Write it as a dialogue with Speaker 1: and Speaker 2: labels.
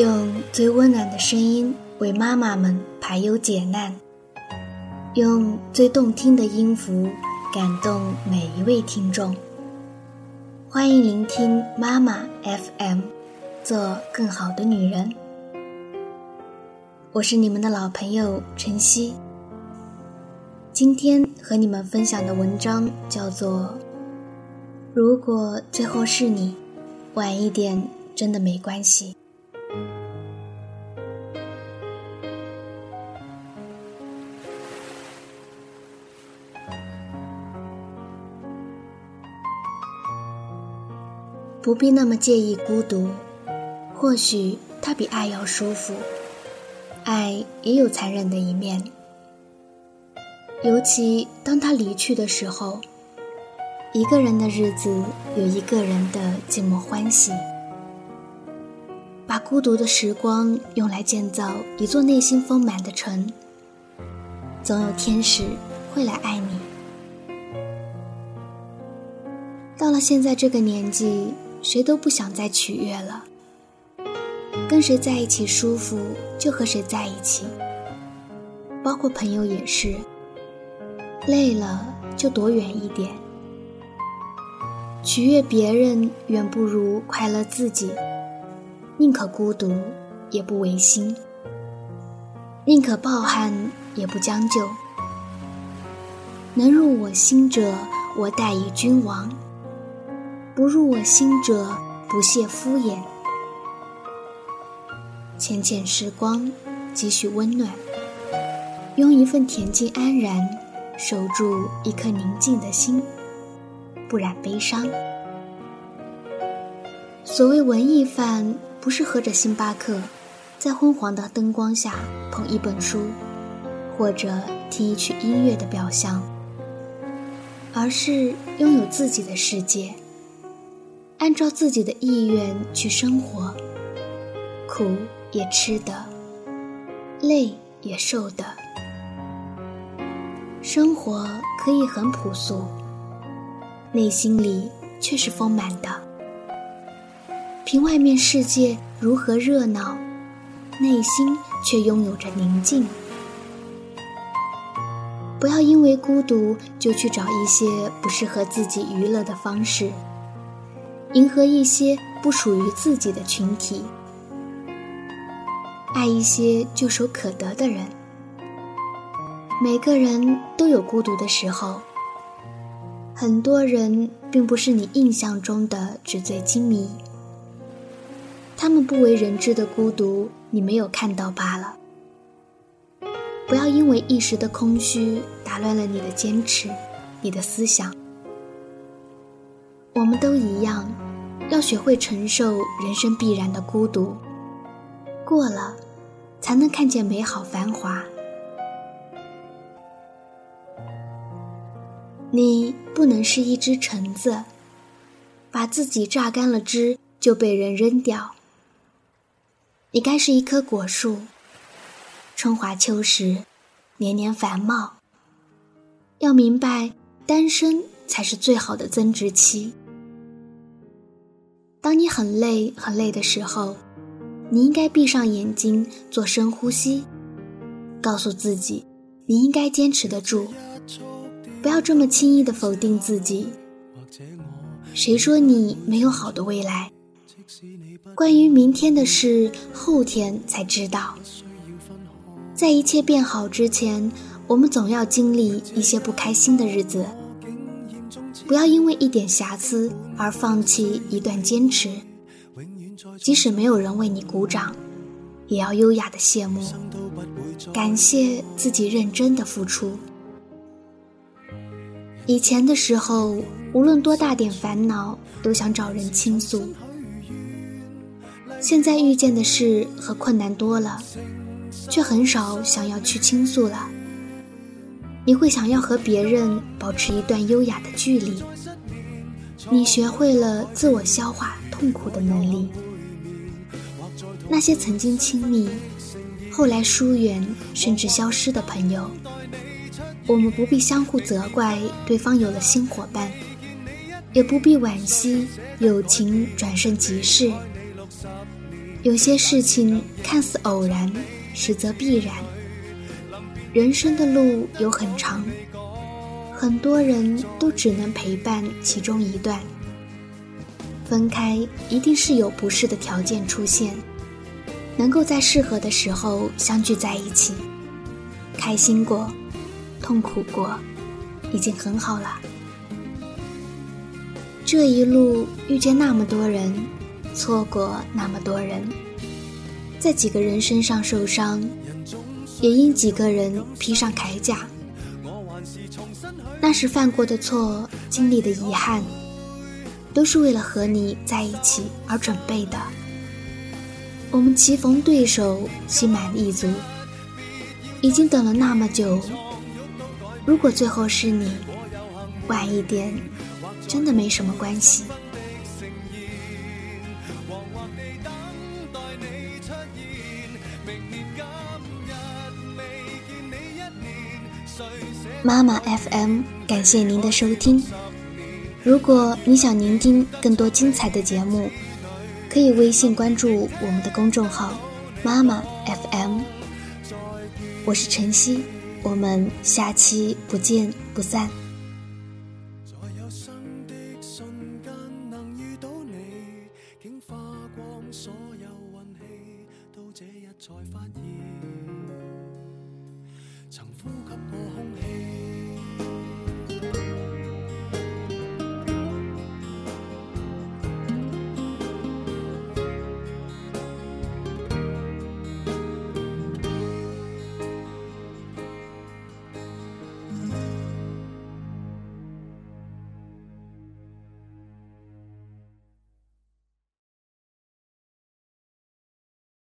Speaker 1: 用最温暖的声音为妈妈们排忧解难，用最动听的音符感动每一位听众。欢迎聆听妈妈 FM，做更好的女人。我是你们的老朋友晨曦。今天和你们分享的文章叫做《如果最后是你，晚一点真的没关系》。不必那么介意孤独，或许它比爱要舒服。爱也有残忍的一面，尤其当他离去的时候，一个人的日子有一个人的寂寞欢喜。把孤独的时光用来建造一座内心丰满的城，总有天使会来爱你。到了现在这个年纪。谁都不想再取悦了，跟谁在一起舒服就和谁在一起，包括朋友也是。累了就躲远一点，取悦别人远不如快乐自己，宁可孤独也不违心，宁可抱憾也不将就。能入我心者，我待以君王。不入我心者，不屑敷衍。浅浅时光，几许温暖，用一份恬静安然，守住一颗宁静的心，不染悲伤。所谓文艺范，不是喝着星巴克，在昏黄的灯光下捧一本书，或者听一曲音乐的表象，而是拥有自己的世界。按照自己的意愿去生活，苦也吃的，累也受的。生活可以很朴素，内心里却是丰满的。凭外面世界如何热闹，内心却拥有着宁静。不要因为孤独就去找一些不适合自己娱乐的方式。迎合一些不属于自己的群体，爱一些就手可得的人。每个人都有孤独的时候，很多人并不是你印象中的纸醉金迷，他们不为人知的孤独，你没有看到罢了。不要因为一时的空虚打乱了你的坚持，你的思想。我们都一样，要学会承受人生必然的孤独。过了，才能看见美好繁华。你不能是一只橙子，把自己榨干了汁就被人扔掉。你该是一棵果树，春华秋实，年年繁茂。要明白，单身才是最好的增值期。当你很累很累的时候，你应该闭上眼睛做深呼吸，告诉自己，你应该坚持得住，不要这么轻易的否定自己。谁说你没有好的未来？关于明天的事，后天才知道。在一切变好之前，我们总要经历一些不开心的日子。不要因为一点瑕疵而放弃一段坚持，即使没有人为你鼓掌，也要优雅的谢幕，感谢自己认真的付出。以前的时候，无论多大点烦恼，都想找人倾诉。现在遇见的事和困难多了，却很少想要去倾诉了。你会想要和别人保持一段优雅的距离，你学会了自我消化痛苦的能力。那些曾经亲密，后来疏远甚至消失的朋友，我们不必相互责怪对方有了新伙伴，也不必惋惜友情转瞬即逝。有些事情看似偶然，实则必然。人生的路有很长，很多人都只能陪伴其中一段。分开一定是有不适的条件出现，能够在适合的时候相聚在一起，开心过，痛苦过，已经很好了。这一路遇见那么多人。错过那么多人，在几个人身上受伤，也因几个人披上铠甲。那时犯过的错，经历的遗憾，都是为了和你在一起而准备的。我们棋逢对手，心满意足，已经等了那么久。如果最后是你，晚一点，真的没什么关系。妈妈 FM，感谢您的收听。如果你想聆听更多精彩的节目，可以微信关注我们的公众号“妈妈 FM”。我是晨曦，我们下期不见不散。